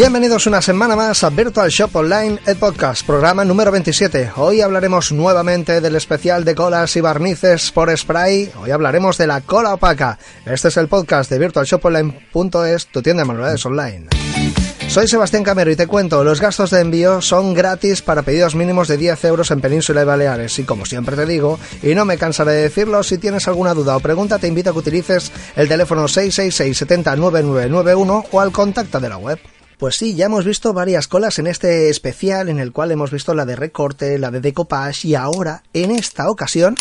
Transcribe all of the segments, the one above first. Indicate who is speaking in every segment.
Speaker 1: Bienvenidos una semana más a Virtual Shop Online, el podcast, programa número 27. Hoy hablaremos nuevamente del especial de colas y barnices por spray. Hoy hablaremos de la cola opaca. Este es el podcast de virtualshoponline.es, tu tienda de manualidades online. Soy Sebastián Camero y te cuento, los gastos de envío son gratis para pedidos mínimos de 10 euros en Península y Baleares. Y como siempre te digo, y no me cansaré de decirlo, si tienes alguna duda o pregunta, te invito a que utilices el teléfono 666 70 9991 o al contacto de la web. Pues sí, ya hemos visto varias colas en este especial en el cual hemos visto la de recorte, la de decoupage y ahora, en esta ocasión,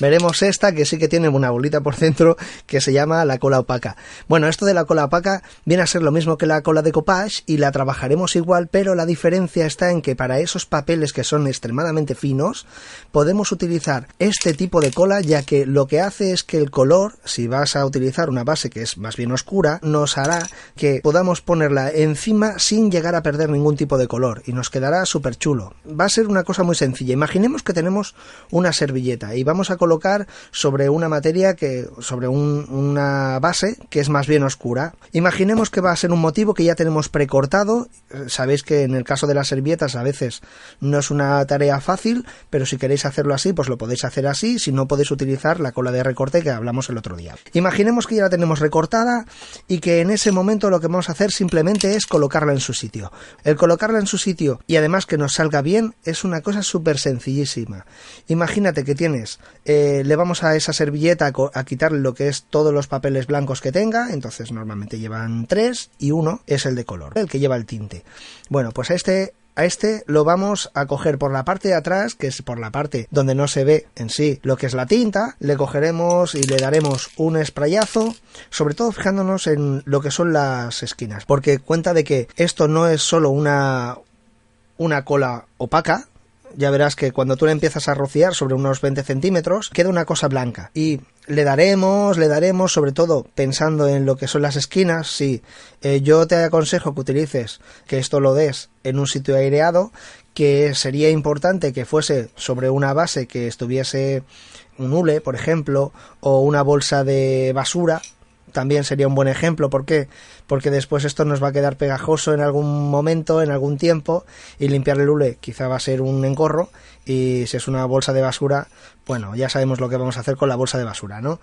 Speaker 1: veremos esta que sí que tiene una bolita por dentro que se llama la cola opaca. Bueno, esto de la cola opaca viene a ser lo mismo que la cola de copage y la trabajaremos igual, pero la diferencia está en que para esos papeles que son extremadamente finos podemos utilizar este tipo de cola ya que lo que hace es que el color, si vas a utilizar una base que es más bien oscura, nos hará que podamos ponerla encima sin llegar a perder ningún tipo de color y nos quedará súper chulo. Va a ser una cosa muy sencilla. Imaginemos que tenemos una servilleta y vamos a colocar colocar sobre una materia que, sobre una base que es más bien oscura. Imaginemos que va a ser un motivo que ya tenemos precortado. Sabéis que en el caso de las servilletas a veces no es una tarea fácil, pero si queréis hacerlo así, pues lo podéis hacer así. Si no, podéis utilizar la cola de recorte que hablamos el otro día. Imaginemos que ya la tenemos recortada y que en ese momento lo que vamos a hacer simplemente es colocarla en su sitio. El colocarla en su sitio y además que nos salga bien es una cosa súper sencillísima. Imagínate que tienes eh, le vamos a esa servilleta a, quitarle lo que es todos los papeles blancos que tenga, entonces normalmente llevan tres y uno es el de color, el que lleva el tinte. Bueno, pues a este a este lo vamos a coger por la parte de atrás, que es por la parte donde no se ve en sí lo que es la tinta, le cogeremos y le daremos un sprayazo, sobre todo fijándonos en lo que son las esquinas, porque cuenta de que esto no es solo una una cola opaca, ya verás que cuando tú le empiezas a rociar sobre unos 20 centímetros, queda una cosa blanca. Y le daremos, le daremos, sobre todo pensando en lo que son las esquinas, sí. Eh, yo te aconsejo que utilices, que esto lo des en un sitio aireado, que sería importante que fuese sobre una base que estuviese un hule, por ejemplo, o una bolsa de basura, también sería un buen ejemplo. ¿Por qué? Porque después esto nos va a quedar pegajoso en algún momento, en algún tiempo, y limpiar el hule quizá va a ser un engorro, y si es una bolsa de basura, bueno, ya sabemos lo que vamos a hacer con la bolsa de basura, ¿no?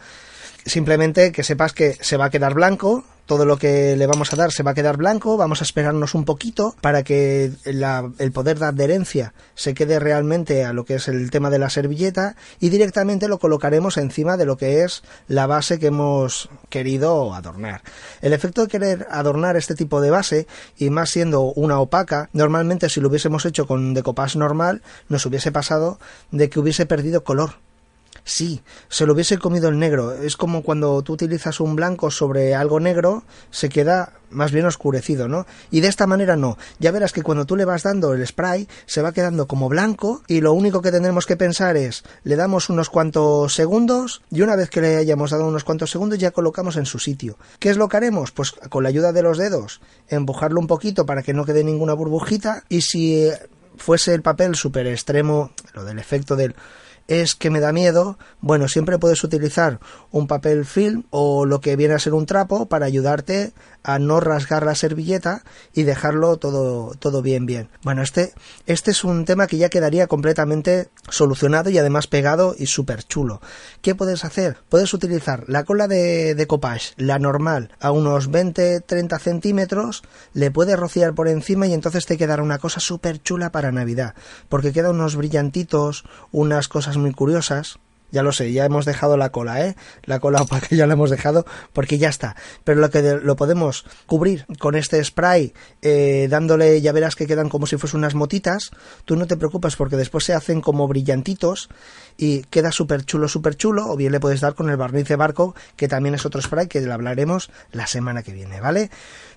Speaker 1: Simplemente que sepas que se va a quedar blanco, todo lo que le vamos a dar se va a quedar blanco, vamos a esperarnos un poquito para que el poder de adherencia se quede realmente a lo que es el tema de la servilleta y directamente lo colocaremos encima de lo que es la base que hemos querido adornar. El efecto de querer adornar este tipo de base y más siendo una opaca, normalmente si lo hubiésemos hecho con decoupage normal nos hubiese pasado de que hubiese perdido color Sí, se lo hubiese comido el negro. Es como cuando tú utilizas un blanco sobre algo negro, se queda más bien oscurecido, ¿no? Y de esta manera no. Ya verás que cuando tú le vas dando el spray, se va quedando como blanco y lo único que tendremos que pensar es, le damos unos cuantos segundos y una vez que le hayamos dado unos cuantos segundos ya colocamos en su sitio. ¿Qué es lo que haremos? Pues con la ayuda de los dedos, empujarlo un poquito para que no quede ninguna burbujita y si fuese el papel súper extremo, lo del efecto del es que me da miedo, bueno, siempre puedes utilizar un papel film o lo que viene a ser un trapo para ayudarte a no rasgar la servilleta y dejarlo todo, todo bien, bien. Bueno, este, este es un tema que ya quedaría completamente solucionado y además pegado y súper chulo. ¿Qué puedes hacer? Puedes utilizar la cola de, de copage, la normal, a unos 20-30 centímetros, le puedes rociar por encima y entonces te quedará una cosa súper chula para Navidad, porque quedan unos brillantitos, unas cosas muy curiosas. Ya lo sé, ya hemos dejado la cola, ¿eh? La cola opaca ya la hemos dejado porque ya está. Pero lo que lo podemos cubrir con este spray, eh, dándole, ya verás que quedan como si fuesen unas motitas. Tú no te preocupes porque después se hacen como brillantitos y queda súper chulo, súper chulo. O bien le puedes dar con el barniz de barco, que también es otro spray que le hablaremos la semana que viene, ¿vale?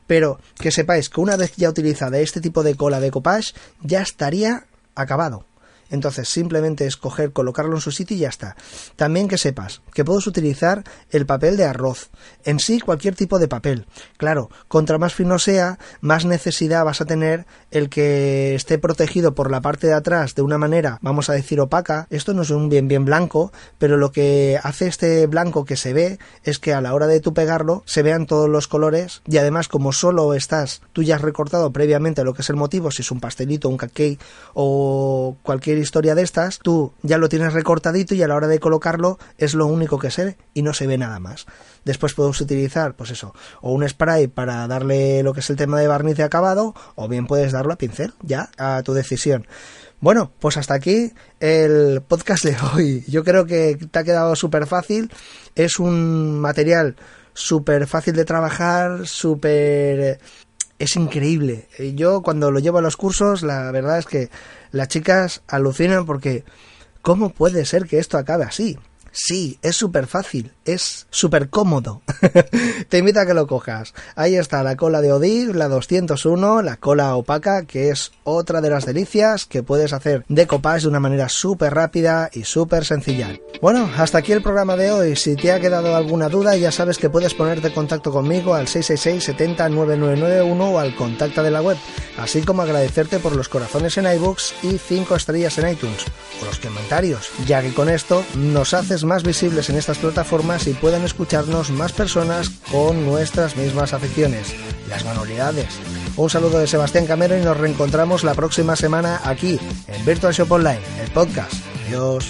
Speaker 1: Pero que sepáis que una vez ya utilizada este tipo de cola de copage, ya estaría acabado Entonces simplemente es coger, colocarlo en su sitio y ya está. También que sepas que puedes utilizar el papel de arroz. En sí cualquier tipo de papel. Claro, contra más fino sea, más necesidad vas a tener el que esté protegido por la parte de atrás de una manera, vamos a decir, opaca. Esto no es un bien bien blanco, pero lo que hace este blanco que se ve es que a la hora de tú pegarlo se vean todos los colores y además como solo estás, tú ya has recortado previamente lo que es el motivo, si es un pastelito, un cake o cualquier historia de estas, tú ya lo tienes recortadito y a la hora de colocarlo es lo único que se ve y no se ve nada más. Después puedes utilizar, pues eso, o un spray para darle lo que es el tema de barniz de acabado, o bien puedes darlo a pincel, ya, a tu decisión. Bueno, pues hasta aquí el podcast de hoy. Yo creo que te ha quedado súper fácil. Es un material súper fácil de trabajar, súper... Es increíble. Yo cuando lo llevo a los cursos, la verdad es que las chicas alucinan porque ¿cómo puede ser que esto acabe así? Sí, es súper fácil, es súper cómodo. Te invito a que lo cojas. Ahí está la cola de Odir, la 201, la cola opaca, que es otra de las delicias que puedes hacer de copas de una manera súper rápida y súper sencilla. Bueno, hasta aquí el programa de hoy. Si te ha quedado alguna duda, ya sabes que puedes ponerte en contacto conmigo al 666 70 9991 o al contacto de la web, así como agradecerte por los corazones en iBooks y 5 estrellas en iTunes, o los comentarios, ya que con esto nos haces más visibles en estas plataformas y puedan escucharnos más personas con nuestras mismas aficiones, las manualidades. Un saludo de Sebastián Camero y nos reencontramos la próxima semana aquí en Virtual Shop Online, el podcast. Adiós.